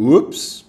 Oops.